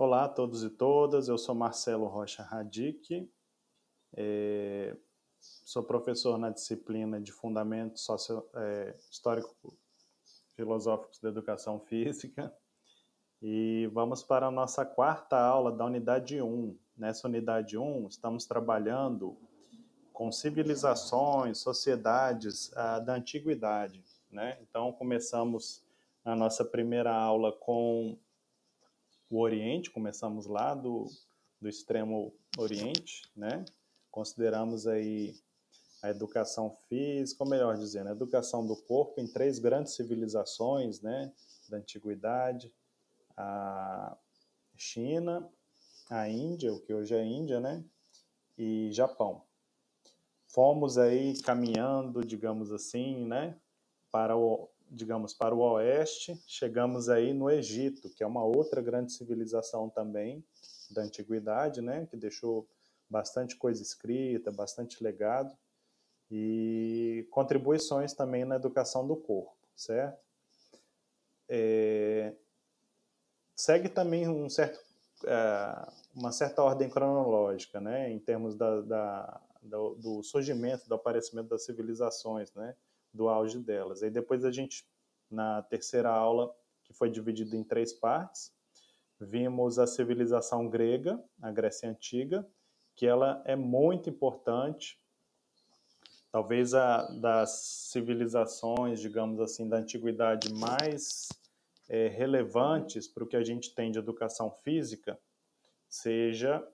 Olá a todos e todas, eu sou Marcelo Rocha Radic, é, sou professor na disciplina de Fundamentos Socio, é, Histórico-Filosóficos da Educação Física e vamos para a nossa quarta aula da unidade 1. Nessa unidade 1, estamos trabalhando com civilizações, sociedades ah, da antiguidade. Né? Então, começamos a nossa primeira aula com o Oriente, começamos lá do, do extremo Oriente, né? Consideramos aí a educação física, ou melhor dizendo, a educação do corpo em três grandes civilizações, né? Da antiguidade, a China, a Índia, o que hoje é Índia, né? E Japão. Fomos aí caminhando, digamos assim, né? Para o digamos, para o oeste, chegamos aí no Egito, que é uma outra grande civilização também da antiguidade, né, que deixou bastante coisa escrita, bastante legado e contribuições também na educação do corpo, certo? É, segue também um certo, é, uma certa ordem cronológica, né, em termos da, da do, do surgimento, do aparecimento das civilizações, né? Do auge delas. Aí depois a gente, na terceira aula, que foi dividida em três partes, vimos a civilização grega, a Grécia Antiga, que ela é muito importante, talvez a das civilizações, digamos assim, da antiguidade mais é, relevantes para o que a gente tem de educação física, seja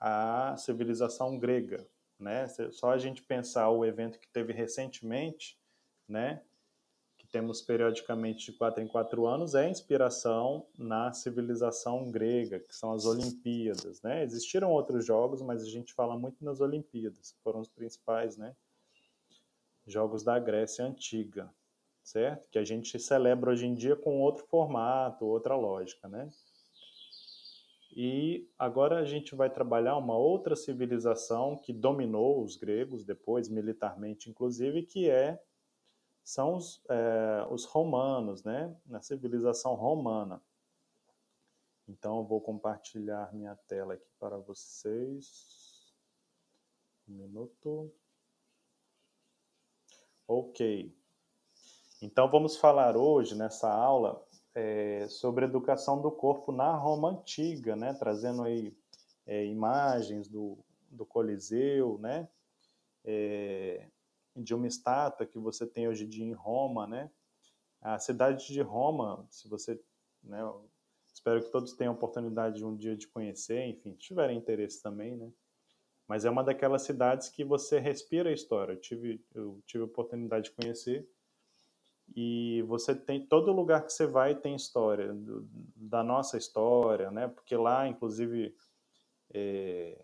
a civilização grega, né? Só a gente pensar o evento que teve recentemente, né, que temos periodicamente de quatro em quatro anos, é inspiração na civilização grega, que são as Olimpíadas. Né? Existiram outros jogos, mas a gente fala muito nas Olimpíadas, que foram os principais né, jogos da Grécia Antiga, certo? Que a gente celebra hoje em dia com outro formato, outra lógica, né? E agora a gente vai trabalhar uma outra civilização que dominou os gregos depois, militarmente inclusive, que é são os, é, os romanos, né? Na civilização romana. Então, eu vou compartilhar minha tela aqui para vocês. Um minuto. Ok. Então, vamos falar hoje, nessa aula, é, sobre educação do corpo na Roma Antiga, né? Trazendo aí é, imagens do, do Coliseu, né? É, de uma estátua que você tem hoje em dia em Roma, né? A cidade de Roma, se você, né, espero que todos tenham a oportunidade de um dia de conhecer, enfim, tiverem interesse também, né? Mas é uma daquelas cidades que você respira a história. Eu tive, eu tive a oportunidade de conhecer e você tem todo lugar que você vai tem história do, da nossa história, né? Porque lá, inclusive, é,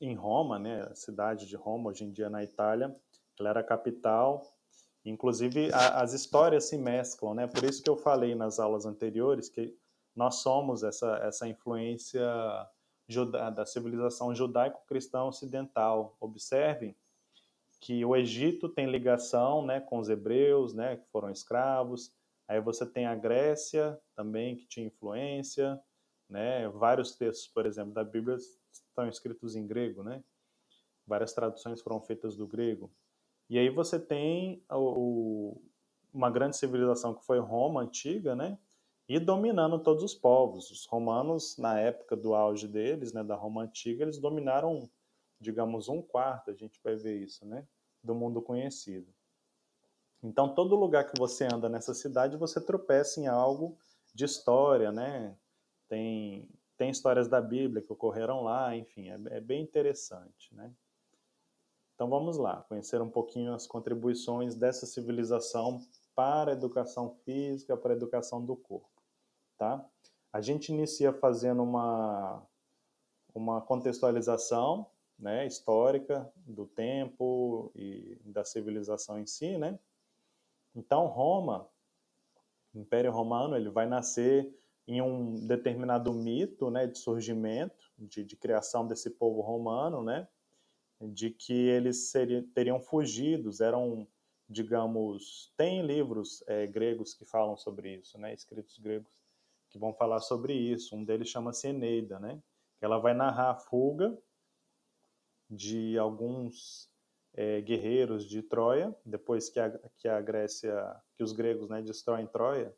em Roma, né, a cidade de Roma, hoje em dia na Itália, ela era capital. Inclusive, a, as histórias se mesclam, né? Por isso que eu falei nas aulas anteriores que nós somos essa, essa influência da civilização judaico-cristã ocidental. Observem que o Egito tem ligação né, com os hebreus, né, que foram escravos. Aí você tem a Grécia também, que tinha influência. Né? Vários textos, por exemplo, da Bíblia estão escritos em grego, né? Várias traduções foram feitas do grego. E aí você tem o, uma grande civilização que foi Roma antiga, né? E dominando todos os povos. Os romanos, na época do auge deles, né, da Roma antiga, eles dominaram, digamos, um quarto, a gente vai ver isso, né? Do mundo conhecido. Então, todo lugar que você anda nessa cidade, você tropeça em algo de história, né? Tem tem histórias da Bíblia que ocorreram lá, enfim, é, é bem interessante, né? Então vamos lá, conhecer um pouquinho as contribuições dessa civilização para a educação física, para a educação do corpo, tá? A gente inicia fazendo uma, uma contextualização né, histórica do tempo e da civilização em si, né? Então Roma, Império Romano, ele vai nascer em um determinado mito né, de surgimento, de, de criação desse povo romano, né, de que eles seriam, teriam fugidos, eram, digamos, tem livros é, gregos que falam sobre isso, né, escritos gregos que vão falar sobre isso. Um deles chama-se Eneida, né? Ela vai narrar a fuga de alguns é, guerreiros de Troia, depois que a, que a Grécia, que os gregos né, destroem Troia,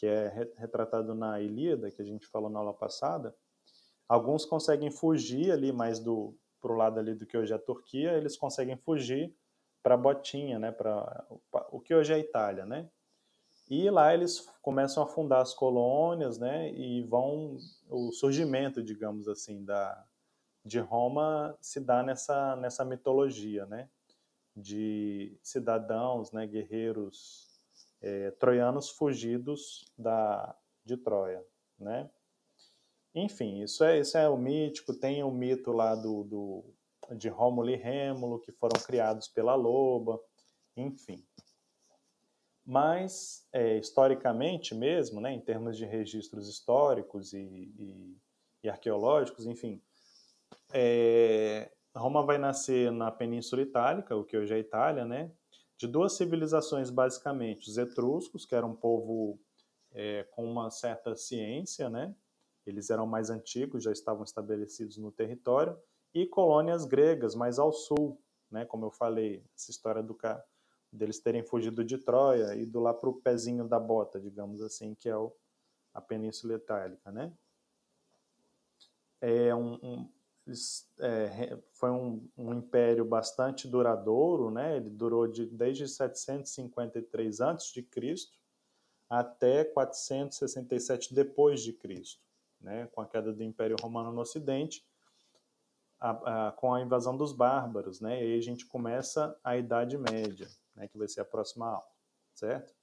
que é retratado na Ilíada, que a gente falou na aula passada, alguns conseguem fugir ali mais do pro lado ali do que hoje é a Turquia, eles conseguem fugir para Botinha, né, para o que hoje é a Itália, né? E lá eles começam a fundar as colônias, né, e vão o surgimento, digamos assim, da de Roma se dá nessa nessa mitologia, né, de cidadãos, né, guerreiros é, troianos fugidos da de Troia, né? Enfim, isso é isso é o mítico. Tem o mito lá do, do de Rômulo e Rêmulo que foram criados pela loba, enfim. Mas, é, historicamente mesmo, né, em termos de registros históricos e, e, e arqueológicos, enfim, é, Roma vai nascer na Península Itálica, o que hoje é Itália, né, de duas civilizações, basicamente. Os etruscos, que era um povo é, com uma certa ciência, né, eles eram mais antigos, já estavam estabelecidos no território, e colônias gregas, mais ao sul, né, como eu falei, essa história do, deles terem fugido de Troia e ido lá para o pezinho da bota, digamos assim, que é o, a Península Itálica, né? É um, um é, foi um, um, império bastante duradouro, né? Ele durou de, desde 753 a.C. até 467 depois de Cristo, né? Com a queda do Império Romano no Ocidente, a, a, com a invasão dos bárbaros, né? E aí a gente começa a Idade Média, né, que vai ser a próxima aula, certo?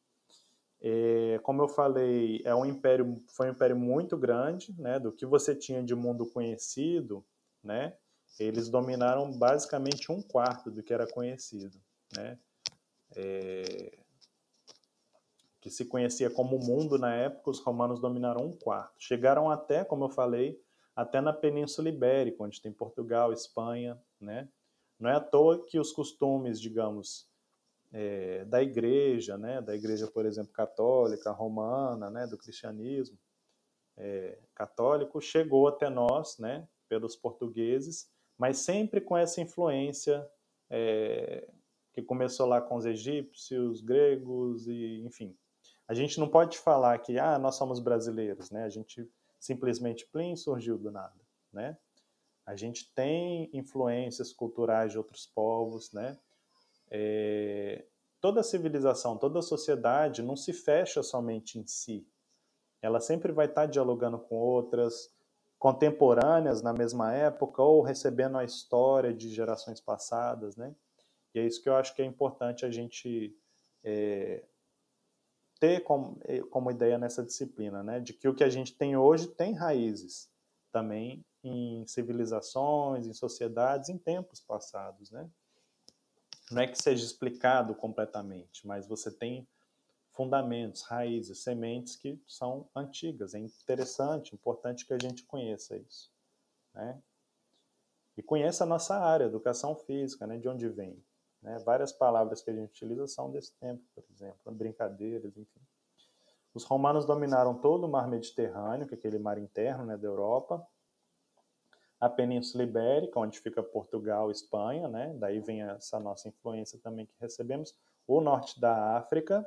É, como eu falei, é um império, foi um império muito grande, né, do que você tinha de mundo conhecido, né, eles dominaram basicamente um quarto do que era conhecido, né, é, que se conhecia como mundo na época, os romanos dominaram um quarto. Chegaram até, como eu falei, até na Península Ibérica, onde tem Portugal, Espanha, né, não é à toa que os costumes, digamos, é, da igreja, né, da igreja, por exemplo, católica, romana, né, do cristianismo é, católico, chegou até nós, né, pelos portugueses, mas sempre com essa influência é, que começou lá com os egípcios, gregos e, enfim. A gente não pode falar que, ah, nós somos brasileiros, né, a gente simplesmente, plim, surgiu do nada, né. A gente tem influências culturais de outros povos, né, é, toda civilização, toda sociedade não se fecha somente em si. Ela sempre vai estar dialogando com outras, contemporâneas na mesma época ou recebendo a história de gerações passadas, né? E é isso que eu acho que é importante a gente é, ter como, é, como ideia nessa disciplina, né? De que o que a gente tem hoje tem raízes também em civilizações, em sociedades, em tempos passados, né? não é que seja explicado completamente, mas você tem fundamentos, raízes, sementes que são antigas. É interessante, importante que a gente conheça isso. Né? E conheça a nossa área, educação física, né? de onde vem. Né? Várias palavras que a gente utiliza são desse tempo, por exemplo, brincadeiras, enfim. Os romanos dominaram todo o mar Mediterrâneo, que é aquele mar interno né, da Europa, a Península Ibérica, onde fica Portugal, Espanha, né? Daí vem essa nossa influência também que recebemos, o norte da África,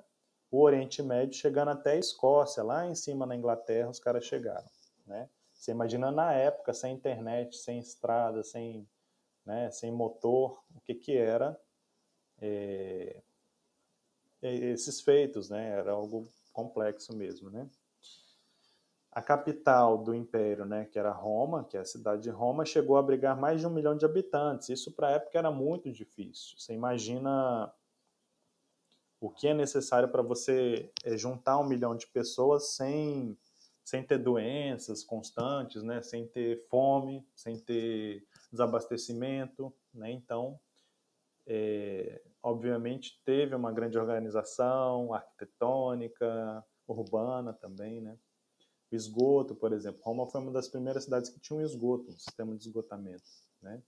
o Oriente Médio, chegando até a Escócia, lá em cima na Inglaterra, os caras chegaram, né? Você imagina na época, sem internet, sem estrada, sem, né, sem motor, o que que era é, esses feitos, né? Era algo complexo mesmo, né? a capital do império, né, que era Roma, que é a cidade de Roma, chegou a abrigar mais de um milhão de habitantes. Isso para a época era muito difícil. Você imagina o que é necessário para você eh, juntar um milhão de pessoas sem, sem ter doenças constantes, né, sem ter fome, sem ter desabastecimento. Né? Então, é, obviamente, teve uma grande organização arquitetônica, urbana também, né? O esgoto, por exemplo. Roma foi uma das primeiras cidades que tinha um esgoto, um sistema de esgotamento, né?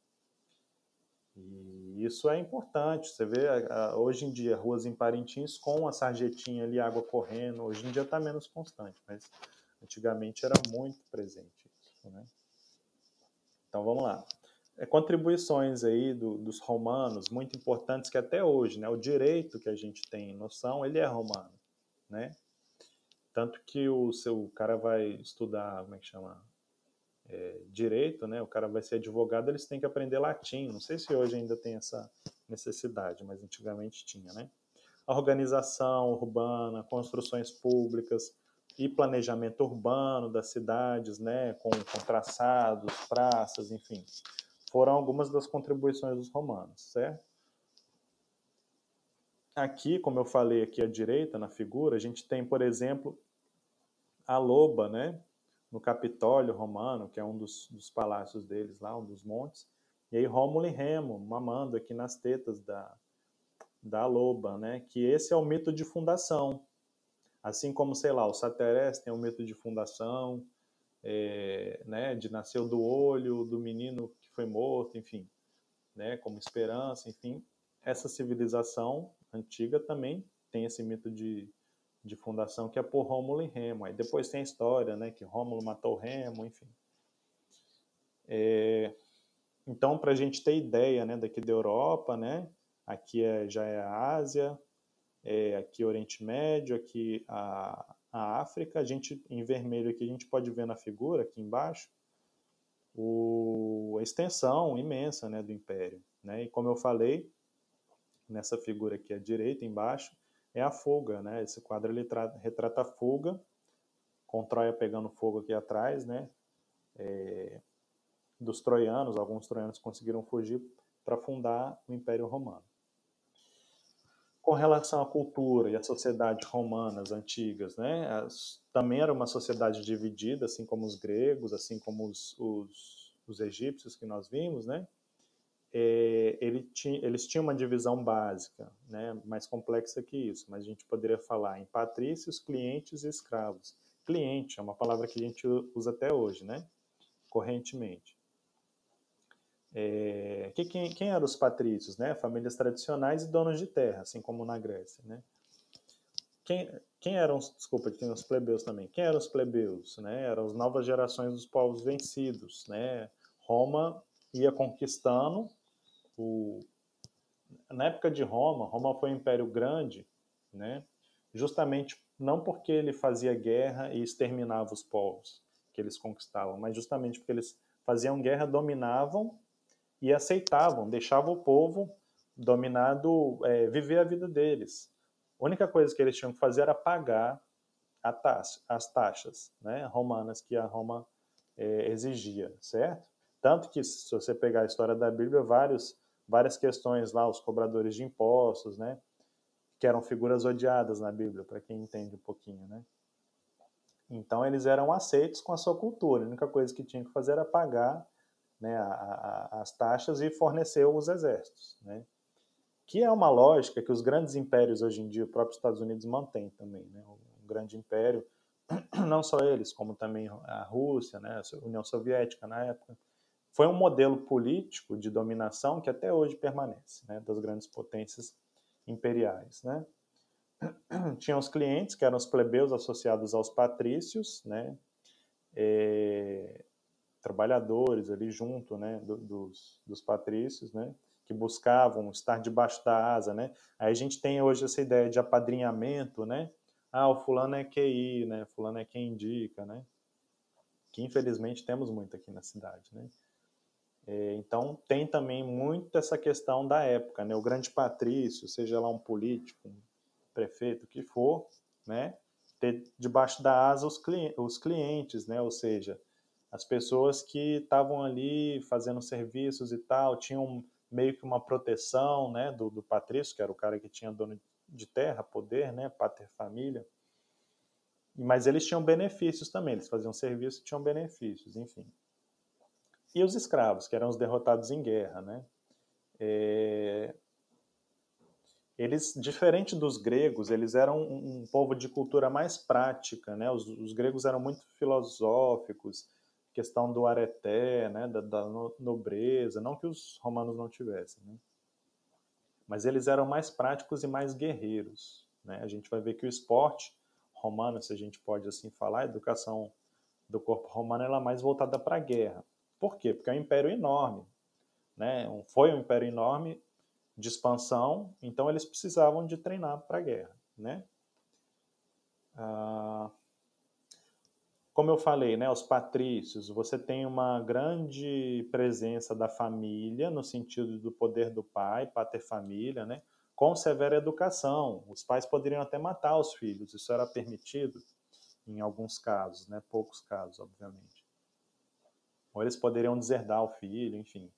E isso é importante. Você vê hoje em dia ruas em Parintins com a sarjetinha ali, água correndo. Hoje em dia está menos constante, mas Antigamente era muito presente isso, né? Então vamos lá. É, contribuições aí do, dos romanos muito importantes que até hoje, né? O direito que a gente tem noção, ele é romano, né? Tanto que o seu cara vai estudar, como é que chama? É, direito, né? O cara vai ser advogado, eles têm que aprender latim. Não sei se hoje ainda tem essa necessidade, mas antigamente tinha, né? Organização urbana, construções públicas e planejamento urbano das cidades, né? Com, com traçados, praças, enfim. Foram algumas das contribuições dos romanos, certo? Aqui, como eu falei aqui à direita, na figura, a gente tem, por exemplo, a loba, né? No Capitólio romano, que é um dos, dos palácios deles lá, um dos montes. E aí Rômulo e Remo mamando aqui nas tetas da, da loba, né? Que esse é o mito de fundação. Assim como, sei lá, o Saterés tem o mito de fundação, é, né? De nasceu do olho do menino que foi morto, enfim, né? Como esperança, enfim. Essa civilização antiga também tem esse mito de, de fundação que é por Rômulo e Remo. Aí depois tem a história, né, que Rômulo matou Remo, enfim. É, então, para a gente ter ideia, né, daqui da Europa, né, aqui é, já é a Ásia, é, aqui é Oriente Médio, aqui a, a África, a gente, em vermelho aqui, a gente pode ver na figura, aqui embaixo, o, a extensão imensa, né, do Império, né, e como eu falei, nessa figura aqui à direita, embaixo, é a fuga, né? Esse quadro ele retrata a fuga, com Troia pegando fogo aqui atrás, né? É, dos troianos, alguns troianos conseguiram fugir para fundar o Império Romano. Com relação à cultura e à sociedade romanas antigas, né? As, também era uma sociedade dividida, assim como os gregos, assim como os, os, os egípcios que nós vimos, né? É, ele tinha, eles tinham uma divisão básica, né, mais complexa que isso, mas a gente poderia falar em patrícios, clientes e escravos. Cliente é uma palavra que a gente usa até hoje, né, correntemente. É, que, quem, quem eram os patrícios? Né? Famílias tradicionais e donos de terra, assim como na Grécia. Né? Quem, quem eram, desculpa, tem os plebeus também. Quem eram os plebeus? Né? Eram as novas gerações dos povos vencidos. Né? Roma ia conquistando o, na época de Roma, Roma foi um império grande, né? justamente não porque ele fazia guerra e exterminava os povos que eles conquistavam, mas justamente porque eles faziam guerra, dominavam e aceitavam, deixavam o povo dominado é, viver a vida deles. A única coisa que eles tinham que fazer era pagar taxa, as taxas né, romanas que a Roma é, exigia, certo? Tanto que, se você pegar a história da Bíblia, vários várias questões lá, os cobradores de impostos, né? Que eram figuras odiadas na Bíblia, para quem entende um pouquinho, né? Então eles eram aceitos com a sua cultura. A única coisa que tinha que fazer era pagar né, a, a, as taxas e fornecer os exércitos, né? Que é uma lógica que os grandes impérios hoje em dia, o próprio Estados Unidos mantém também, né? Um grande império, não só eles, como também a Rússia, né? A União Soviética na época foi um modelo político de dominação que até hoje permanece, né, das grandes potências imperiais. Né? Tinha os clientes, que eram os plebeus associados aos patrícios, né, é, trabalhadores ali junto né, do, dos, dos patrícios, né, que buscavam estar debaixo da asa. Né? Aí a gente tem hoje essa ideia de apadrinhamento, né? Ah, o fulano é QI, né? Fulano é quem indica, né? Que infelizmente temos muito aqui na cidade, né? É, então tem também muito essa questão da época, né? O grande patrício, seja lá um político, um prefeito, o que for, né? Ter debaixo da asa os, clientes, os clientes, né? Ou seja, as pessoas que estavam ali fazendo serviços e tal, tinham meio que uma proteção, né? Do, do patrício, que era o cara que tinha dono de terra, poder, né? Pater família. Mas eles tinham benefícios também, eles faziam serviço e tinham benefícios, enfim e os escravos, que eram os derrotados em guerra, né? É... Eles, diferente dos gregos, eles eram um, povo de cultura mais prática, né? Os, os, gregos eram muito filosóficos, questão do areté, né? Da, da nobreza, não que os romanos não tivessem, né? Mas eles eram mais práticos e mais guerreiros, né? A gente vai ver que o esporte romana, se a gente pode assim falar, a educação do corpo romano ela é mais voltada para a guerra. Por quê? Porque é um império enorme. Né? Foi um império enorme de expansão, então eles precisavam de treinar para a guerra. Né? Ah, como eu falei, né, os patrícios, você tem uma grande presença da família, no sentido do poder do pai, pater família, né, com severa educação. Os pais poderiam até matar os filhos, isso era permitido em alguns casos, né, poucos casos, obviamente. Ou eles poderiam deserdar o filho, enfim.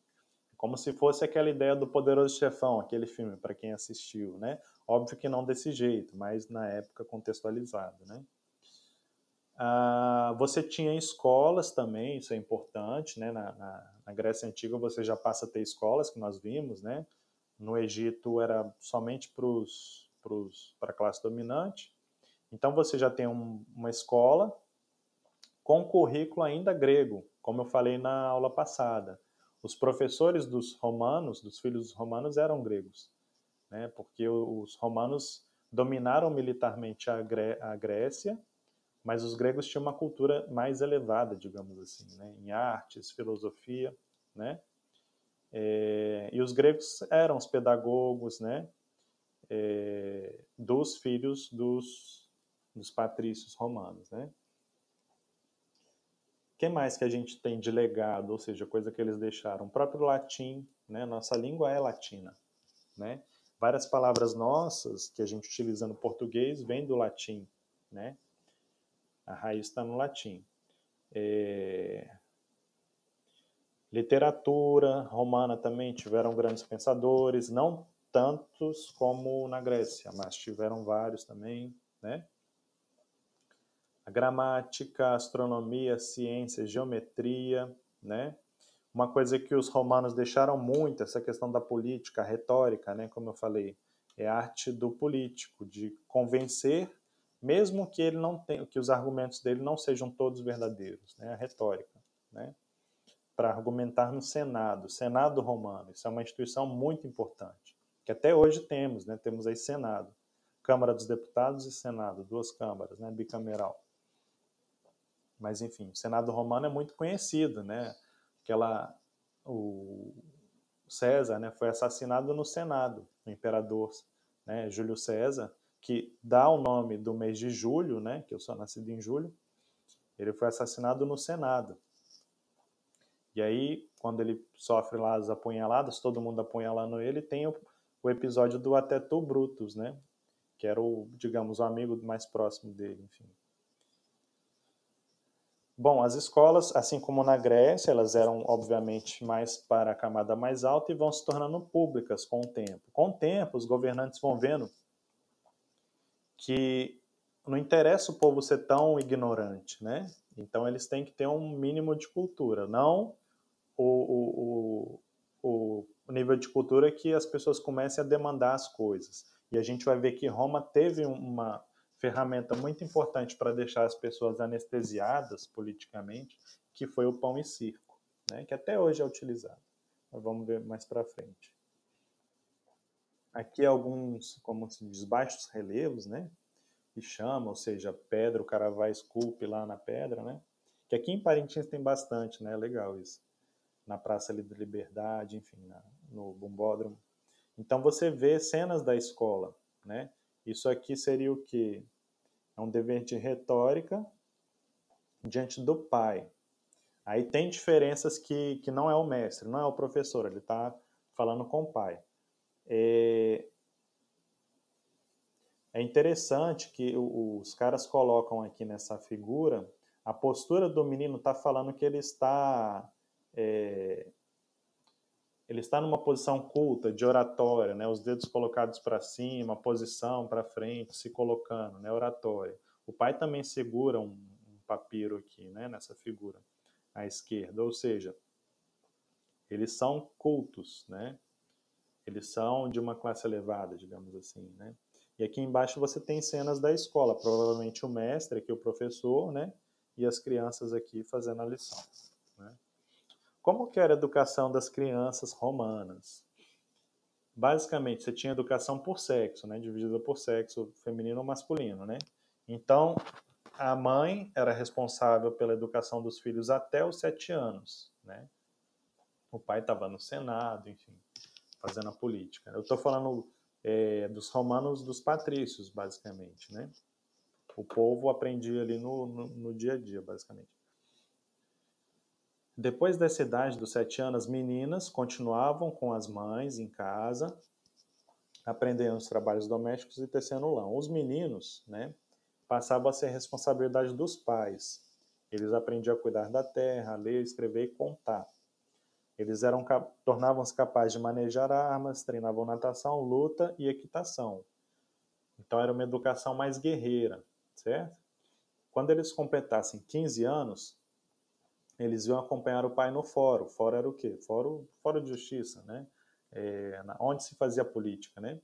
Como se fosse aquela ideia do Poderoso Chefão, aquele filme, para quem assistiu, né? Óbvio que não desse jeito, mas na época contextualizado, né? Ah, você tinha escolas também, isso é importante, né? Na, na, na, Grécia Antiga você já passa a ter escolas, que nós vimos, né? No Egito era somente para a classe dominante. Então você já tem um, uma escola com currículo ainda grego, como eu falei na aula passada. Os professores dos romanos, dos filhos dos romanos, eram gregos, né? Porque os romanos dominaram militarmente a, Gré a Grécia mas os gregos tinham uma cultura mais elevada, digamos assim, né? em artes, filosofia, né? É, e os gregos eram os pedagogos, né? É, dos filhos dos, dos patrícios romanos, né? Que mais que a gente tem de legado, ou seja, coisa que eles deixaram? O próprio latim, né? Nossa língua é latina, né? Várias palavras nossas que a gente utiliza no português vêm do latim, né? A raiz está no latim. É... Literatura romana também tiveram grandes pensadores, não tantos como na Grécia, mas tiveram vários também, né? A gramática, astronomia, ciência, geometria, né? Uma coisa que os romanos deixaram muito, essa questão da política, a retórica, né? Como eu falei, é a arte do político, de convencer mesmo que ele não tenha, que os argumentos dele não sejam todos verdadeiros, né? A retórica, né? Para argumentar no Senado, Senado romano, isso é uma instituição muito importante, que até hoje temos, né? Temos aí Senado, Câmara dos Deputados e Senado, duas câmaras, né? Bicameral. Mas enfim, o Senado romano é muito conhecido, né? Aquela o César, né? Foi assassinado no Senado, o imperador, né? Júlio César que dá o nome do mês de julho, né, que eu sou nascido em julho, ele foi assassinado no Senado. E aí, quando ele sofre lá as apunhaladas, todo mundo apunhalando ele, tem o, o episódio do Atetu Brutus, né, que era o, digamos, o amigo mais próximo dele, enfim. Bom, as escolas, assim como na Grécia, elas eram obviamente mais para a camada mais alta e vão se tornando públicas com o tempo. Com o tempo, os governantes vão vendo que não interessa o povo ser tão ignorante, né? Então eles têm que ter um mínimo de cultura, não o, o, o, nível de cultura que as pessoas comecem a demandar as coisas. E a gente vai ver que Roma teve uma ferramenta muito importante para deixar as pessoas anestesiadas politicamente, que foi o pão e circo, né? que até hoje é utilizado. Mas vamos ver mais para frente. Aqui alguns, como se diz, baixos relevos, né? Que chama, ou seja, pedra, o cara vai esculpe lá na pedra, né? Que aqui em Parintins tem bastante, né? É legal isso. Na Praça da Liberdade, enfim, na, no Bombódromo. Então você vê cenas da escola, né? Isso aqui seria o que? É um dever de retórica diante do pai. Aí tem diferenças que, que não é o mestre, não é o professor, ele está falando com o pai. É, é interessante que os caras colocam aqui nessa figura a postura do menino está falando que ele está é, ele está numa posição culta de oratória, né? Os dedos colocados para cima, posição para frente, se colocando, né? Oratória. O pai também segura um, um papiro aqui, né? Nessa figura à esquerda, ou seja, eles são cultos, né? Eles são de uma classe elevada, digamos assim, né? E aqui embaixo você tem cenas da escola, provavelmente o mestre, aqui o professor, né? E as crianças aqui fazendo a lição. Como que era a educação das crianças romanas? Basicamente, você tinha educação por sexo, né? Dividida por sexo feminino ou masculino, né? Então, a mãe era responsável pela educação dos filhos até os sete anos, né? O pai estava no Senado, enfim, fazendo a política. Eu estou falando é, dos romanos, dos patrícios, basicamente, né? O povo aprendia ali no, no, no dia a dia, basicamente. Depois dessa idade dos sete anos, as meninas continuavam com as mães em casa, aprendendo os trabalhos domésticos e tecendo lã. Os meninos, né, passavam a ser responsabilidade dos pais. Eles aprendiam a cuidar da terra, a ler, escrever e contar. Eles eram tornavam-se capazes de manejar armas, treinavam natação, luta e equitação. Então era uma educação mais guerreira, certo? Quando eles completassem 15 anos, eles iam acompanhar o pai no fórum. Fórum era o quê? Fórum, fórum de justiça, né? É, onde se fazia política, né?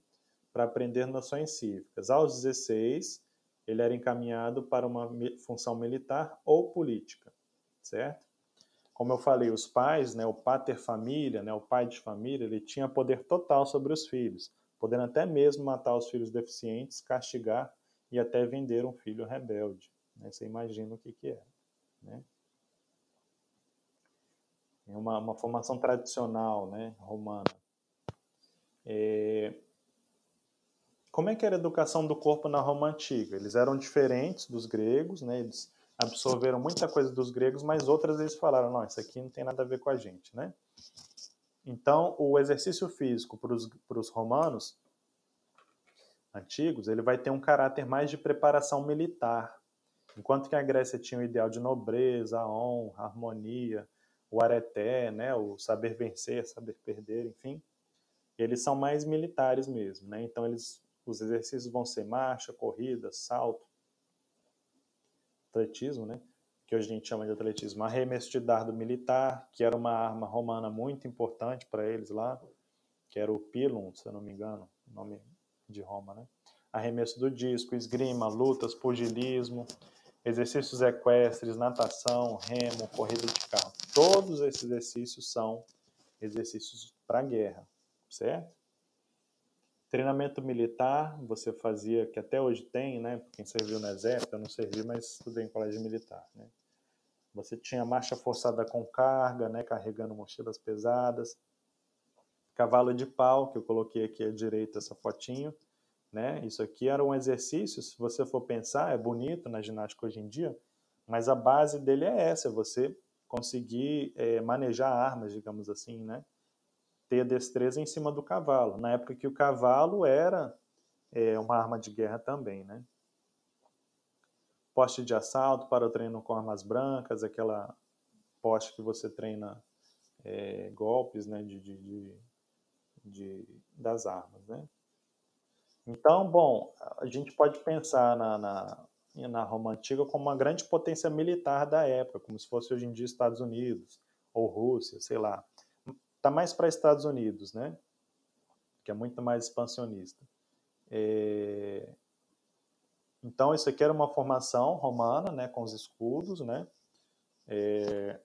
Para aprender noções cívicas. Aos 16, ele era encaminhado para uma função militar ou política, certo? Como eu falei, os pais, né, o pater família, né, o pai de família, ele tinha poder total sobre os filhos, podendo até mesmo matar os filhos deficientes, castigar e até vender um filho rebelde. Né? Você imagina o que, que é. Né? É uma, uma formação tradicional né, romana. É... Como é que era a educação do corpo na Roma Antiga? Eles eram diferentes dos gregos, né? eles absorveram muita coisa dos gregos, mas outras eles falaram, não, isso aqui não tem nada a ver com a gente. Né? Então, o exercício físico para os romanos antigos, ele vai ter um caráter mais de preparação militar, enquanto que a Grécia tinha o ideal de nobreza, honra, harmonia, o areté, né, o saber vencer, saber perder, enfim, eles são mais militares mesmo, né? Então eles, os exercícios vão ser marcha, corrida, salto, atletismo, né? Que hoje a gente chama de atletismo, arremesso de dardo militar, que era uma arma romana muito importante para eles lá, que era o pilum, se eu não me engano, nome de Roma, né? Arremesso do disco, esgrima, lutas, pugilismo, exercícios equestres, natação, remo, corrida de. Todos esses exercícios são exercícios para guerra, certo? Treinamento militar, você fazia, que até hoje tem, né? Quem serviu no exército, eu não servi, mas estudei em colégio militar, né? Você tinha marcha forçada com carga, né? Carregando mochilas pesadas. Cavalo de pau, que eu coloquei aqui à direita essa fotinho, né? Isso aqui era um exercício, se você for pensar, é bonito na ginástica hoje em dia, mas a base dele é essa, é você conseguir é, manejar armas, digamos assim, né? Ter destreza em cima do cavalo. Na época que o cavalo era é, uma arma de guerra também, né? Poste de assalto para o treino com armas brancas, aquela poste que você treina é, golpes, né? De, de, de, de, das armas, né? Então, bom, a gente pode pensar na, na, na Roma Antiga como uma grande potência militar da época, como se fosse hoje em dia Estados Unidos ou Rússia, sei lá. Está mais para Estados Unidos, né? Que é muito mais expansionista. É... Então, isso aqui era uma formação romana, né, com os escudos, né? É...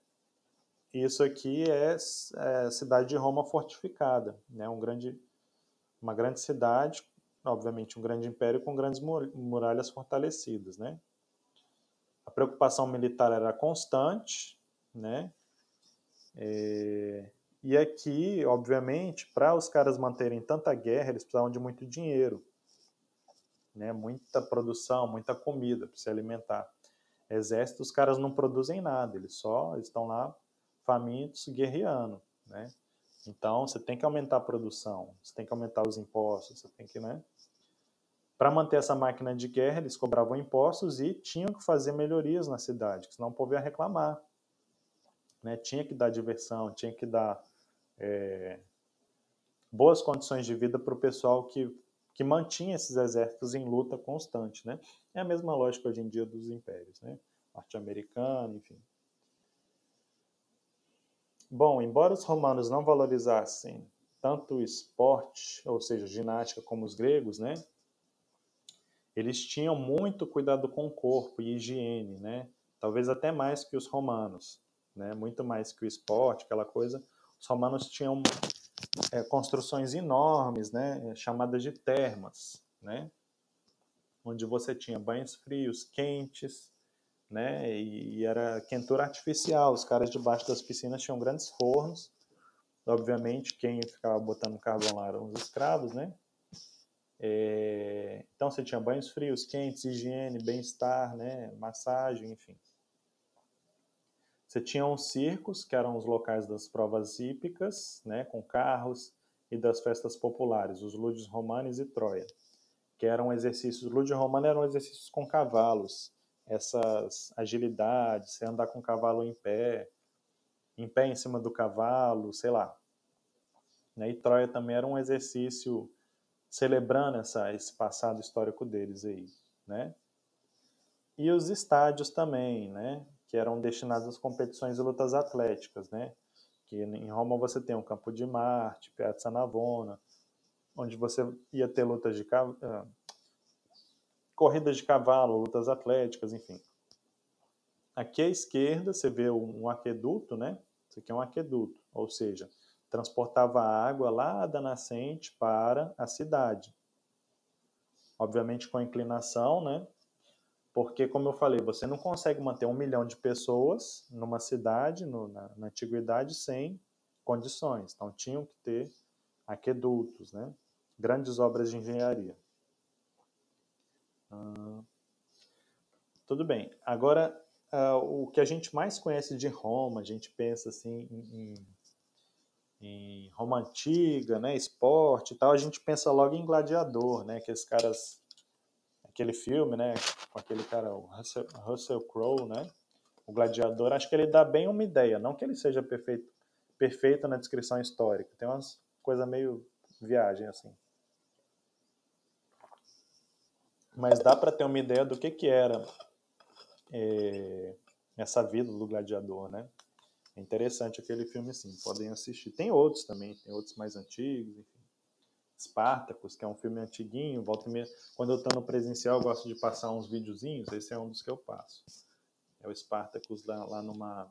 Isso aqui é, é cidade de Roma fortificada, né? Um grande, uma grande cidade obviamente, um grande império com grandes muralhas fortalecidas, né? A preocupação militar era constante, né? É... E aqui, obviamente, para os caras manterem tanta guerra, eles precisavam de muito dinheiro, né? Muita produção, muita comida para se alimentar. Exército, os caras não produzem nada, eles só estão lá famintos, guerreando, né? Então, você tem que aumentar a produção, você tem que aumentar os impostos, você tem que, né? Para manter essa máquina de guerra, eles cobravam impostos e tinham que fazer melhorias na cidade, senão o povo ia reclamar. Né? Tinha que dar diversão, tinha que dar é, boas condições de vida para o pessoal que, que mantinha esses exércitos em luta constante. Né? É a mesma lógica hoje em dia dos impérios, né? norte-americano, enfim. Bom, embora os romanos não valorizassem tanto o esporte, ou seja, ginástica, como os gregos, né? Eles tinham muito cuidado com o corpo e higiene, né? Talvez até mais que os romanos, né? Muito mais que o esporte, aquela coisa. Os romanos tinham é, construções enormes, né? Chamadas de termas, né? onde você tinha banhos frios, quentes, né? E, e era quentura artificial. Os caras debaixo das piscinas tinham grandes fornos. Obviamente, quem ficava botando carvão lá eram os escravos, né? É, então você tinha banhos frios, quentes, higiene, bem-estar, né? Massagem, enfim. Você tinha os circos, que eram os locais das provas hípicas, né? Com carros e das festas populares, os ludes romanes e Troia, que eram exercícios. Lude romano eram exercícios com cavalos, essas agilidades, você andar com o cavalo em pé, em pé em cima do cavalo, sei lá. Né? E Troia também era um exercício celebrando essa, esse passado histórico deles aí, né? E os estádios também, né? Que eram destinados às competições e lutas atléticas, né? Que em Roma você tem o Campo de Marte, Piazza Navona, onde você ia ter lutas de uh, corridas de cavalo, lutas atléticas, enfim. Aqui à esquerda você vê um aqueduto, né? Isso aqui é um aqueduto, ou seja, transportava água lá da nascente para a cidade. Obviamente com inclinação, né? Porque, como eu falei, você não consegue manter um milhão de pessoas numa cidade, no, na, na antiguidade, sem condições. Então, tinham que ter aquedutos, né? Grandes obras de engenharia. Tudo bem. Agora, uh, o que a gente mais conhece de Roma, a gente pensa assim em, em, Roma antiga, né, esporte e tal, a gente pensa logo em Gladiador, né, aqueles caras, aquele filme, né, com aquele cara, o Russell, Russell Crowe, né, o Gladiador, acho que ele dá bem uma ideia, não que ele seja perfeito, perfeito na descrição histórica, tem umas coisas meio viagem assim. Mas dá para ter uma ideia do que que era é, essa vida do gladiador, né? É interessante aquele filme, sim, podem assistir. Tem outros também, tem outros mais antigos, enfim. Spartacus, que é um filme antiguinho, volta meia. Quando eu estou no presencial, eu gosto de passar uns videozinhos, esse é um dos que eu passo. É o Spartacus lá, lá numa,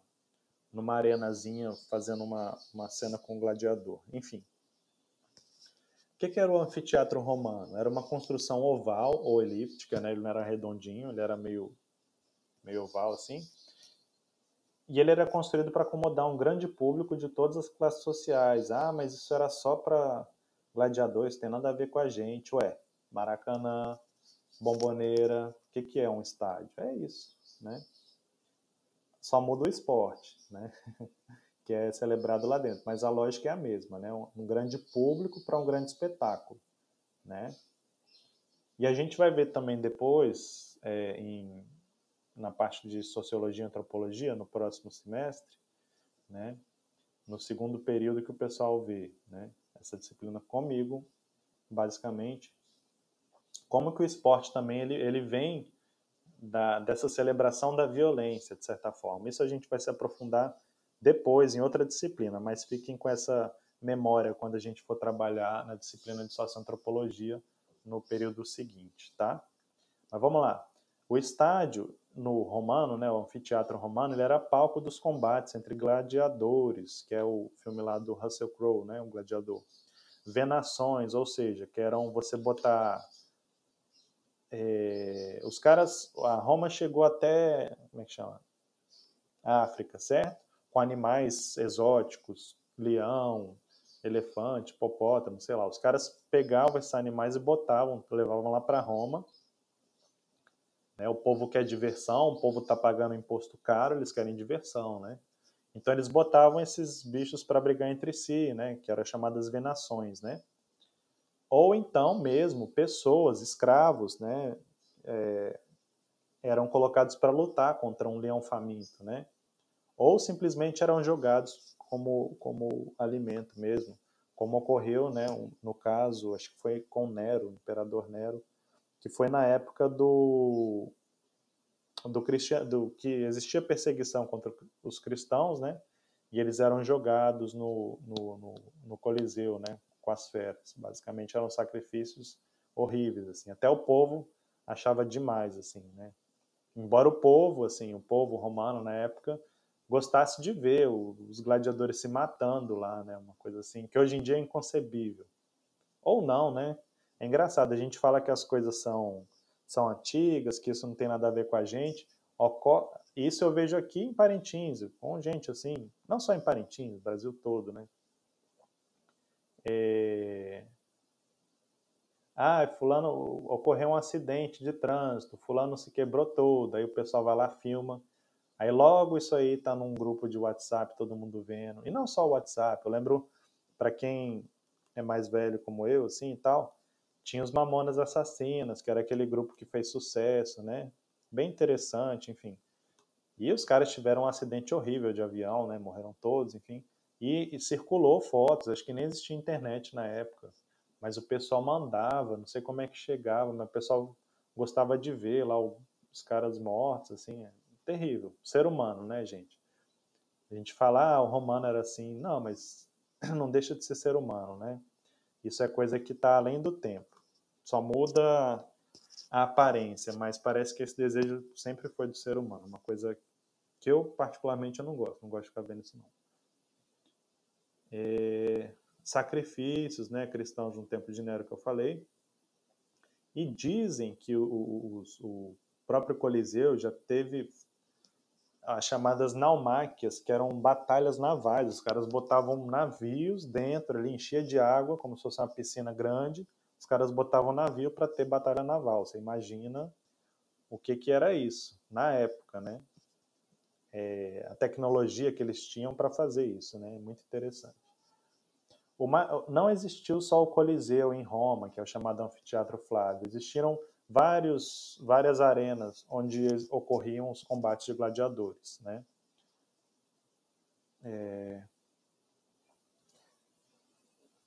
numa arenazinha, fazendo uma, uma cena com o gladiador. Enfim. O que, que era o anfiteatro romano? Era uma construção oval ou elíptica, né? ele não era redondinho, ele era meio meio oval assim. E ele era construído para acomodar um grande público de todas as classes sociais. Ah, mas isso era só para gladiadores, tem nada a ver com a gente. Ué, Maracanã, Bomboneira, o que, que é um estádio? É isso, né? Só muda o esporte, né? que é celebrado lá dentro. Mas a lógica é a mesma, né? Um grande público para um grande espetáculo, né? E a gente vai ver também depois, é, em na parte de sociologia e antropologia no próximo semestre, né? No segundo período que o pessoal vê, né? Essa disciplina comigo, basicamente, como que o esporte também ele, ele vem da, dessa celebração da violência, de certa forma. Isso a gente vai se aprofundar depois em outra disciplina, mas fiquem com essa memória quando a gente for trabalhar na disciplina de socioantropologia no período seguinte, tá? Mas vamos lá. O estádio no romano, né, o anfiteatro romano, ele era palco dos combates entre gladiadores, que é o filme lá do Russell Crowe, né, um gladiador. Venações, ou seja, que eram você botar é, os caras, a Roma chegou até, como é que chama? África, certo? Com animais exóticos, leão, elefante, hipopótamo, sei lá. Os caras pegavam esses animais e botavam, levavam lá para Roma né? O povo quer diversão, o povo está pagando imposto caro, eles querem diversão, né? Então eles botavam esses bichos para brigar entre si, né? Que eram chamadas venações, né? Ou então mesmo pessoas, escravos, né? É, eram colocados para lutar contra um leão faminto, né? Ou simplesmente eram jogados como, como alimento mesmo, como ocorreu, né? No caso, acho que foi com Nero, o imperador Nero, que foi na época do, do, cristian, do que existia perseguição contra os cristãos, né? E eles eram jogados no, no, no, no Coliseu, né? Com as feras. Basicamente eram sacrifícios horríveis, assim. Até o povo achava demais, assim, né? Embora o povo, assim, o povo romano na época gostasse de ver os gladiadores se matando lá, né? Uma coisa assim que hoje em dia é inconcebível. Ou não, né? É engraçado, a gente fala que as coisas são são antigas, que isso não tem nada a ver com a gente. Isso eu vejo aqui em Parintins, com gente assim, não só em Parintins, Brasil todo, né? É... Ah, fulano ocorreu um acidente de trânsito, fulano se quebrou todo, aí o pessoal vai lá filma. Aí logo isso aí tá num grupo de WhatsApp, todo mundo vendo. E não só o WhatsApp, eu lembro para quem é mais velho como eu, assim e tal, tinha os Mamonas Assassinas, que era aquele grupo que fez sucesso, né? Bem interessante, enfim. E os caras tiveram um acidente horrível de avião, né? Morreram todos, enfim. E, e circulou fotos, acho que nem existia internet na época. Mas o pessoal mandava, não sei como é que chegava, mas o pessoal gostava de ver lá os caras mortos, assim, é terrível. Ser humano, né, gente? A gente fala, ah, o romano era assim. Não, mas não deixa de ser ser humano, né? Isso é coisa que está além do tempo. Só muda a aparência, mas parece que esse desejo sempre foi do ser humano. Uma coisa que eu, particularmente, eu não gosto. Não gosto de ficar vendo isso, não. É, sacrifícios né, cristãos no tempo de Nero que eu falei. E dizem que o, o, o próprio Coliseu já teve as chamadas naumáquias, que eram batalhas navais. Os caras botavam navios dentro, ali enchia de água, como se fosse uma piscina grande. Os caras botavam navio para ter batalha naval. Você imagina o que, que era isso na época, né? É, a tecnologia que eles tinham para fazer isso, né? Muito interessante. Uma, não existiu só o Coliseu em Roma, que é o chamado Anfiteatro Flávio. Existiram vários, várias arenas onde ocorriam os combates de gladiadores. Né? É...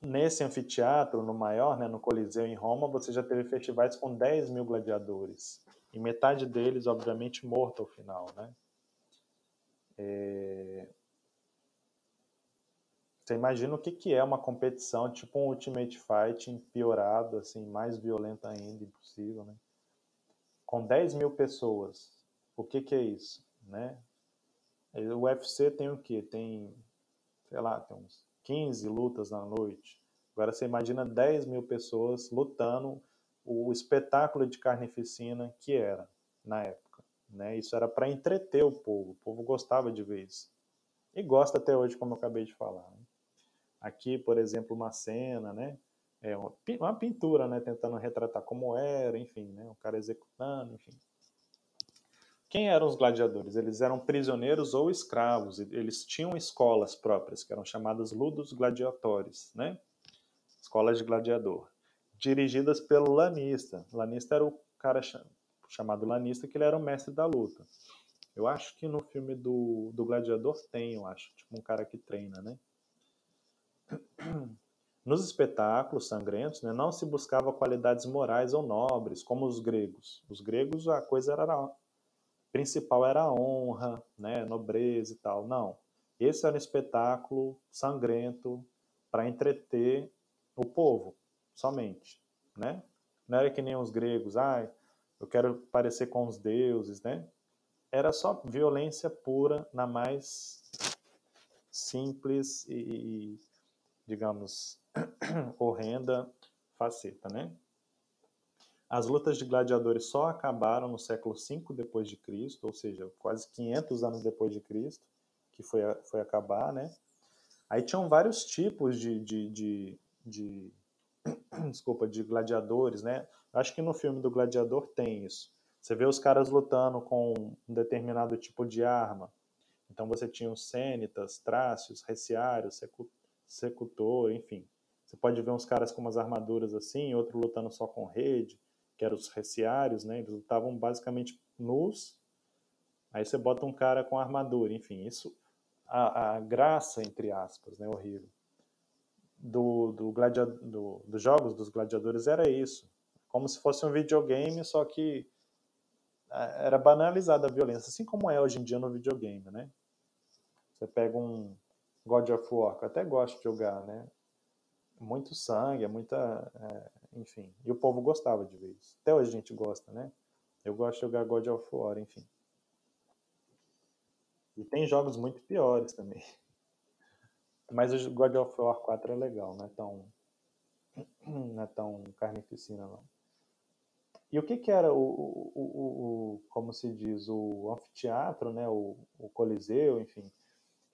Nesse anfiteatro, no maior, né, no Coliseu em Roma, você já teve festivais com 10 mil gladiadores. E metade deles, obviamente, morto ao final. Né? É... Você imagina o que, que é uma competição, tipo um Ultimate Fight piorado, assim, mais violenta ainda, impossível, né? Com 10 mil pessoas, o que, que é isso, né? O UFC tem o quê? Tem, sei lá, tem uns 15 lutas na noite. Agora você imagina 10 mil pessoas lutando o espetáculo de carnificina que era na época. Né? Isso era para entreter o povo. O povo gostava de ver isso. E gosta até hoje, como eu acabei de falar. Né? Aqui, por exemplo, uma cena, né? É uma pintura, né? Tentando retratar como era, enfim, né? O cara executando, enfim. Quem eram os gladiadores? Eles eram prisioneiros ou escravos. Eles tinham escolas próprias, que eram chamadas ludos gladiatórios, né? Escolas de gladiador. Dirigidas pelo lanista. Lanista era o cara chamado lanista, que ele era o mestre da luta. Eu acho que no filme do, do Gladiador tem, eu acho, tipo um cara que treina, né? Nos espetáculos sangrentos, né, não se buscava qualidades morais ou nobres, como os gregos. Os gregos, a coisa era a principal era a honra, né, nobreza e tal. Não. Esse era um espetáculo sangrento para entreter o povo, somente, né? Não era que nem os gregos, ah, eu quero parecer com os deuses, né? Era só violência pura na mais simples e, digamos, horrenda faceta, né? As lutas de gladiadores só acabaram no século V depois de Cristo, ou seja, quase 500 anos depois de Cristo, que foi, foi acabar, né? Aí tinham vários tipos de, de, de, de desculpa, de gladiadores, né? Acho que no filme do Gladiador tem isso. Você vê os caras lutando com um determinado tipo de arma. Então você tinha os cênitas, trácios, reciários, secutor, enfim. Você pode ver uns caras com umas armaduras assim, outro lutando só com rede, que eram os reciários, né? Eles lutavam basicamente nus. Aí você bota um cara com armadura, enfim, isso a, a graça entre aspas, né, horrível. Do, do, gladia, do, dos jogos dos gladiadores era isso, como se fosse um videogame, só que é, era banalizada a violência, assim como é hoje em dia no videogame, né? Você pega um, God of War, que eu até gosto de jogar, né? Muito sangue, é muita. É, enfim. E o povo gostava de ver isso. Até hoje a gente gosta, né? Eu gosto de jogar God of War, enfim. E tem jogos muito piores também. Mas o God of War 4 é legal, não é tão. Não é tão carnificina, não. E o que, que era o, o, o, o, como se diz, o anfiteatro, né, o, o coliseu, enfim,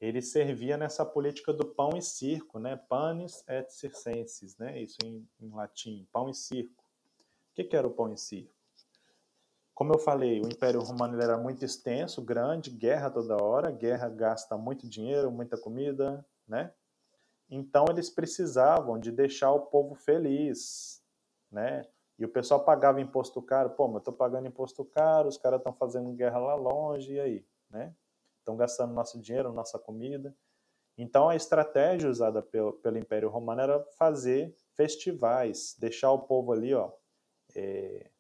ele servia nessa política do pão e circo, né, panis et circenses, né, isso em, em latim, pão e circo. O que, que era o pão e circo? Como eu falei, o Império Romano era muito extenso, grande, guerra toda hora, guerra gasta muito dinheiro, muita comida, né? Então eles precisavam de deixar o povo feliz, né? E o pessoal pagava imposto caro. Pô, mas eu tô pagando imposto caro, os caras estão fazendo guerra lá longe, e aí? Né? Estão gastando nosso dinheiro, nossa comida. Então a estratégia usada pelo, pelo Império Romano era fazer festivais, deixar o povo ali, ó, é,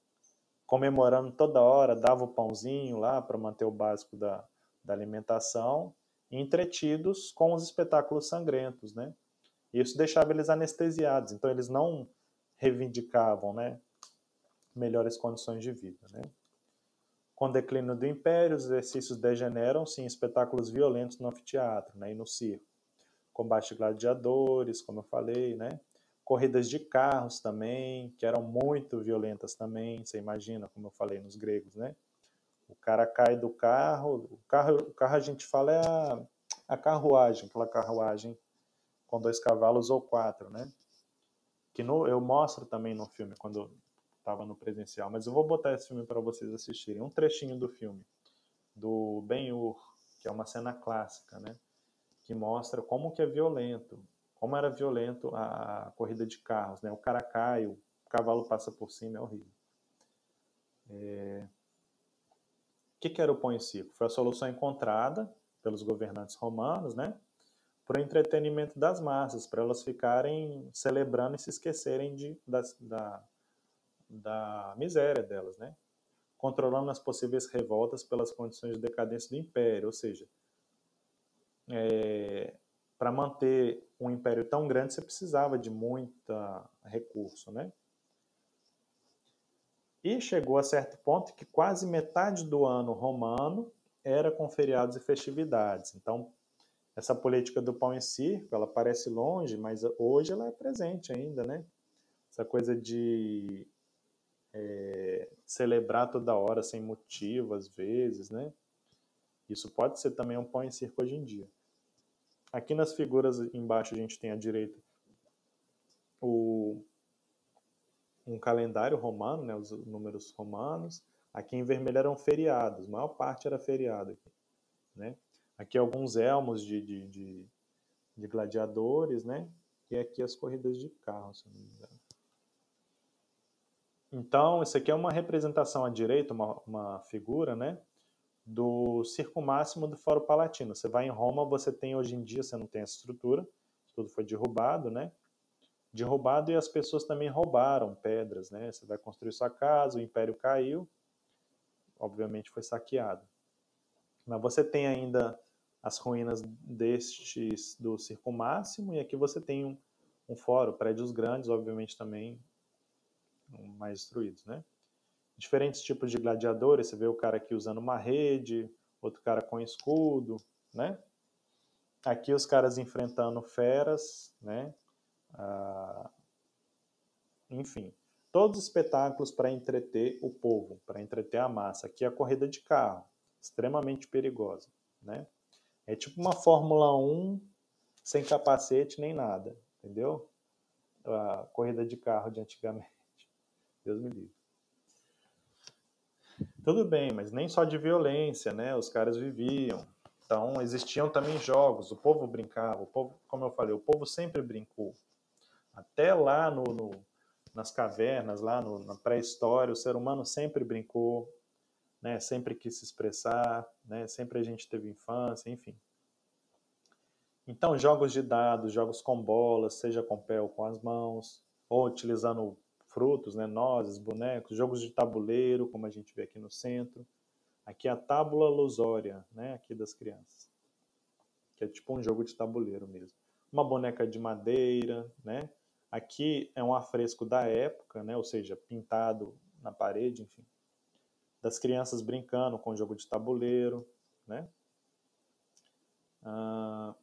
comemorando toda hora, dava o pãozinho lá para manter o básico da, da alimentação, entretidos com os espetáculos sangrentos, né? Isso deixava eles anestesiados, então eles não reivindicavam né, melhores condições de vida. Né? Com o declínio do império, os exercícios degeneram-se em espetáculos violentos no anfiteatro né, e no circo. Combate de gladiadores, como eu falei, né? corridas de carros também, que eram muito violentas também, você imagina, como eu falei nos gregos, né? O cara cai do carro, o carro, o carro a gente fala é a, a carruagem, aquela carruagem com dois cavalos ou quatro, né? que no, eu mostro também no filme quando estava no presencial, mas eu vou botar esse filme para vocês assistirem. Um trechinho do filme do Ben-Hur, que é uma cena clássica, né? Que mostra como que é violento, como era violento a, a corrida de carros, né? O cara cai, o cavalo passa por cima, é horrível. É... O que, que era o pão circo? Foi a solução encontrada pelos governantes romanos, né? para o entretenimento das massas, para elas ficarem celebrando e se esquecerem de, da, da, da miséria delas, né? controlando as possíveis revoltas pelas condições de decadência do império, ou seja, é, para manter um império tão grande você precisava de muita recurso, né? E chegou a certo ponto que quase metade do ano romano era com feriados e festividades. Então, essa política do pão e circo, ela parece longe, mas hoje ela é presente ainda, né? Essa coisa de celebrar toda hora, sem motivo, às vezes, né? Isso pode ser também um pão e circo hoje em dia. Aqui nas figuras embaixo a gente tem à direita o, um calendário romano, né, os números romanos. Aqui em vermelho eram feriados, a maior parte era feriado aqui, né? Aqui alguns elmos de, de, de, de gladiadores, né? E aqui as corridas de carro, se não me engano. Então, isso aqui é uma representação à direita, uma, uma figura, né? Do circo máximo do Fórum Palatino. Você vai em Roma, você tem hoje em dia, você não tem essa estrutura, tudo foi derrubado, né? Derrubado e as pessoas também roubaram pedras, né? Você vai construir sua casa, o império caiu, obviamente foi saqueado. Mas você tem ainda as ruínas destes do Circo Máximo, e aqui você tem um, um fórum, prédios grandes, obviamente também mais destruídos, né? Diferentes tipos de gladiadores, você vê o cara aqui usando uma rede, outro cara com escudo, né? Aqui os caras enfrentando feras, né? Ah, enfim, todos os espetáculos para entreter o povo, para entreter a massa. Aqui é a corrida de carro, extremamente perigosa, né? É tipo uma Fórmula 1 sem capacete nem nada, entendeu? A corrida de carro de antigamente. Deus me livre. Tudo bem, mas nem só de violência, né? Os caras viviam. Então existiam também jogos, o povo brincava, o povo, como eu falei, o povo sempre brincou. Até lá no, no nas cavernas, lá no, na pré-história, o ser humano sempre brincou, né? Sempre quis se expressar, né? Sempre a gente teve infância, enfim. Então, jogos de dados, jogos com bolas, seja com pé ou com as mãos, ou utilizando frutos, né, nozes, bonecos, jogos de tabuleiro, como a gente vê aqui no centro. Aqui a tábula lusória, né, aqui das crianças, que é tipo um jogo de tabuleiro mesmo. Uma boneca de madeira, né? Aqui é um afresco da época, né, ou seja, pintado na parede, enfim das crianças brincando com jogo de tabuleiro, né? Ah,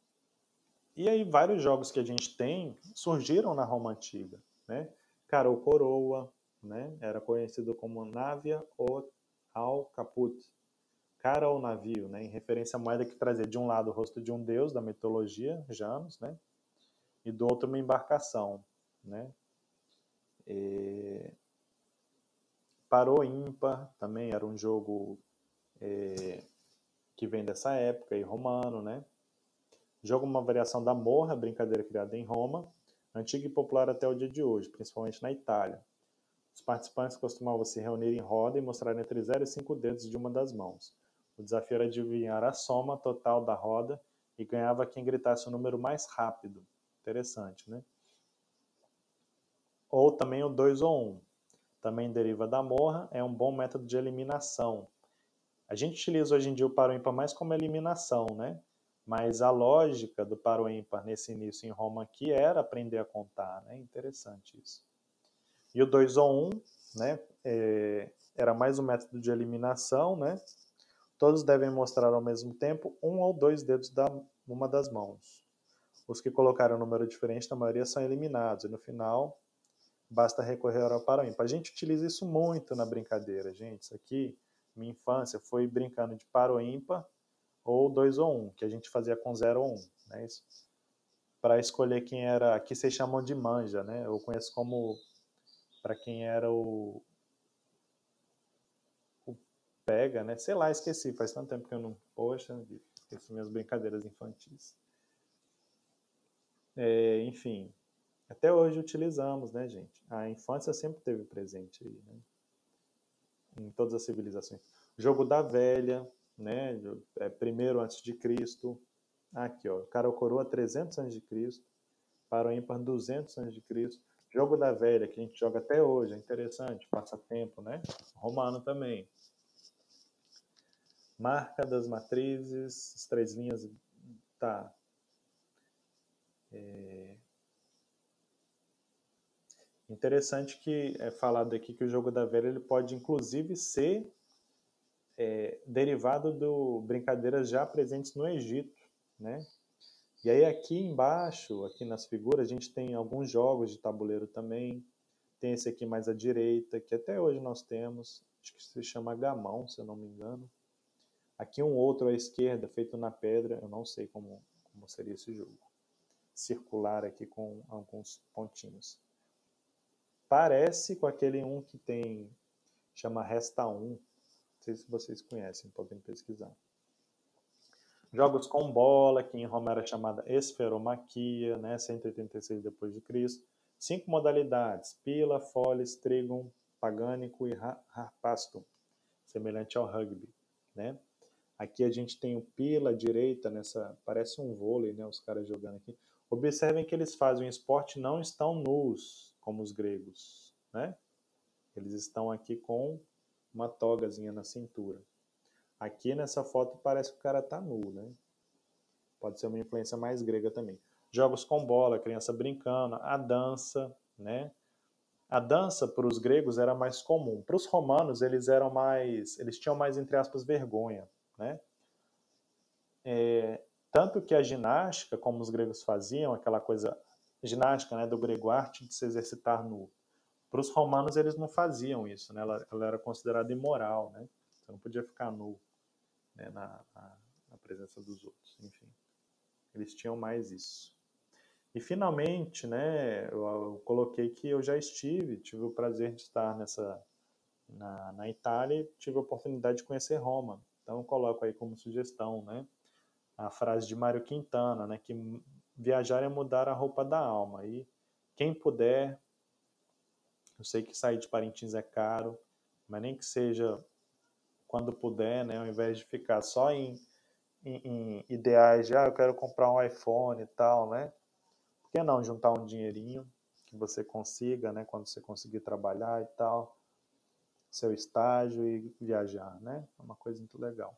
e aí vários jogos que a gente tem surgiram na Roma antiga, né? Carol Coroa, né? Era conhecido como Navia ou al Caput, cara ou navio, né? Em referência à moeda que trazia de um lado o rosto de um deus da mitologia, Janus, né? E do outro uma embarcação, né? E... Parou ímpar também era um jogo é, que vem dessa época, e romano, né? Jogo uma variação da morra, brincadeira criada em Roma, antiga e popular até o dia de hoje, principalmente na Itália. Os participantes costumavam se reunir em roda e mostrar entre 0 e 5 dedos de uma das mãos. O desafio era adivinhar a soma total da roda e ganhava quem gritasse o número mais rápido. Interessante, né? Ou também o 2 ou 1. Um. Também deriva da morra, é um bom método de eliminação. A gente utiliza hoje em dia o paro ímpar mais como eliminação, né? Mas a lógica do paro ímpar nesse início em Roma aqui era aprender a contar, né? Interessante isso. E o 2 ou 1, um, né? É, era mais um método de eliminação, né? Todos devem mostrar ao mesmo tempo um ou dois dedos da uma das mãos. Os que colocaram um número diferente, na maioria, são eliminados. E no final, basta recorrer ao paro ímpar. A gente utiliza isso muito na brincadeira, gente. Isso aqui, minha infância, foi brincando de paro ímpar ou 2 ou 1, um, que a gente fazia com 0 ou 1, um, né? Para escolher quem era, aqui vocês chamam de manja, né? Eu conheço como para quem era o, o pega, né? Sei lá, esqueci, faz tanto tempo que eu não, poxa, esqueci minhas brincadeiras infantis. É, enfim, até hoje utilizamos, né, gente? A infância sempre teve presente aí, né? Em todas as civilizações. Jogo da velha, né? É, primeiro antes de Cristo. Aqui, ó, cara ou coroa 300 antes de Cristo, para o ímpar 200 antes de Cristo. Jogo da velha que a gente joga até hoje, é interessante, passa tempo, né? Romano também. Marca das matrizes, as três linhas, tá. É... Interessante que é falado aqui que o jogo da velha ele pode inclusive ser é, derivado do brincadeiras já presentes no Egito, né? E aí aqui embaixo, aqui nas figuras, a gente tem alguns jogos de tabuleiro também. Tem esse aqui mais à direita, que até hoje nós temos, acho que se chama gamão, se eu não me engano. Aqui um outro à esquerda, feito na pedra, eu não sei como, como seria esse jogo. Circular aqui com alguns pontinhos. Parece com aquele um que tem, chama Resta 1, não sei se vocês conhecem, podem pesquisar. Jogos com bola, que em Roma era chamada esferomaquia, né, 186 depois de Cristo. Cinco modalidades: pila, foles, trigon, pagânico e harpasto, semelhante ao rugby, né? Aqui a gente tem o pila direita, nessa, parece um vôlei, né, os caras jogando aqui. Observem que eles fazem esporte não estão nus, como os gregos, né? Eles estão aqui com uma togazinha na cintura. Aqui nessa foto parece que o cara tá nu, né? Pode ser uma influência mais grega também. Jogos com bola, criança brincando, a dança, né? A dança para os gregos era mais comum. Para os romanos eles eram mais, eles tinham mais entre aspas vergonha, né? É, tanto que a ginástica, como os gregos faziam, aquela coisa ginástica, né, do grego arte de se exercitar nu. Para os romanos, eles não faziam isso, né? ela, ela era considerada imoral, né? Você não podia ficar nu né? na, na, na presença dos outros, enfim. Eles tinham mais isso. E finalmente, né, eu, eu, coloquei que eu já estive, tive o prazer de estar nessa na, na Itália e tive a oportunidade de conhecer Roma. Então coloco aí como sugestão, né, a frase de Mário Quintana, né, que viajar é mudar a roupa da alma. E quem puder eu sei que sair de Parintins é caro, mas nem que seja quando puder, né, ao invés de ficar só em, em, em ideais de, ah, eu quero comprar um iPhone e tal, né? Por que não juntar um dinheirinho que você consiga, né, quando você conseguir trabalhar e tal, seu estágio e viajar, né? É uma coisa muito legal.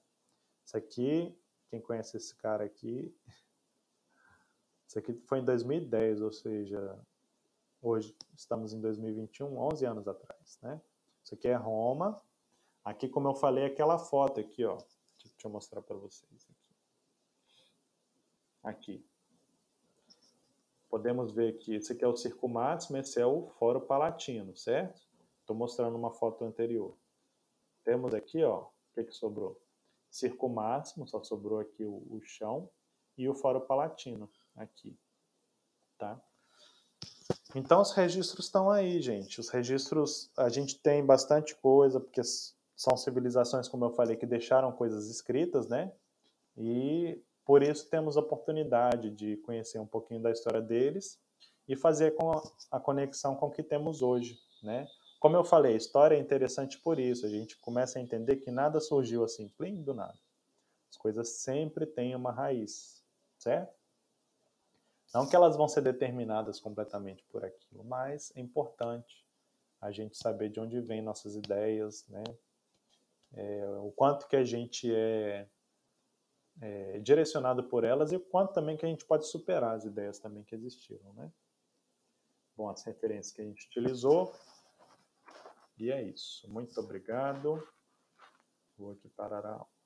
Isso aqui, quem conhece esse cara aqui, isso aqui foi em 2010, ou seja, Hoje estamos em 2021, 11 anos atrás, né? Isso aqui é Roma. Aqui, como eu falei, aquela foto aqui, ó. Deixa eu mostrar para vocês aqui. Aqui. Podemos ver que esse aqui é o Circo Máximo, esse é o Foro Palatino, certo? Estou mostrando uma foto anterior. Temos aqui, ó, o que, que sobrou? Circo máximo, só sobrou aqui o, o chão, e o foro palatino aqui, tá? Então os registros estão aí, gente. Os registros, a gente tem bastante coisa, porque são civilizações, como eu falei, que deixaram coisas escritas, né? E por isso temos a oportunidade de conhecer um pouquinho da história deles e fazer com a conexão com o que temos hoje, né? Como eu falei, a história é interessante por isso. A gente começa a entender que nada surgiu assim, plim, do nada. As coisas sempre têm uma raiz, certo? Não que elas vão ser determinadas completamente por aquilo, mas é importante a gente saber de onde vêm nossas ideias, né? É, o quanto que a gente é, é, direcionado por elas e o quanto também que a gente pode superar as ideias também que existiram, né? Bom, as referências que a gente utilizou. E é isso. Muito obrigado. Vou aqui parar a aula.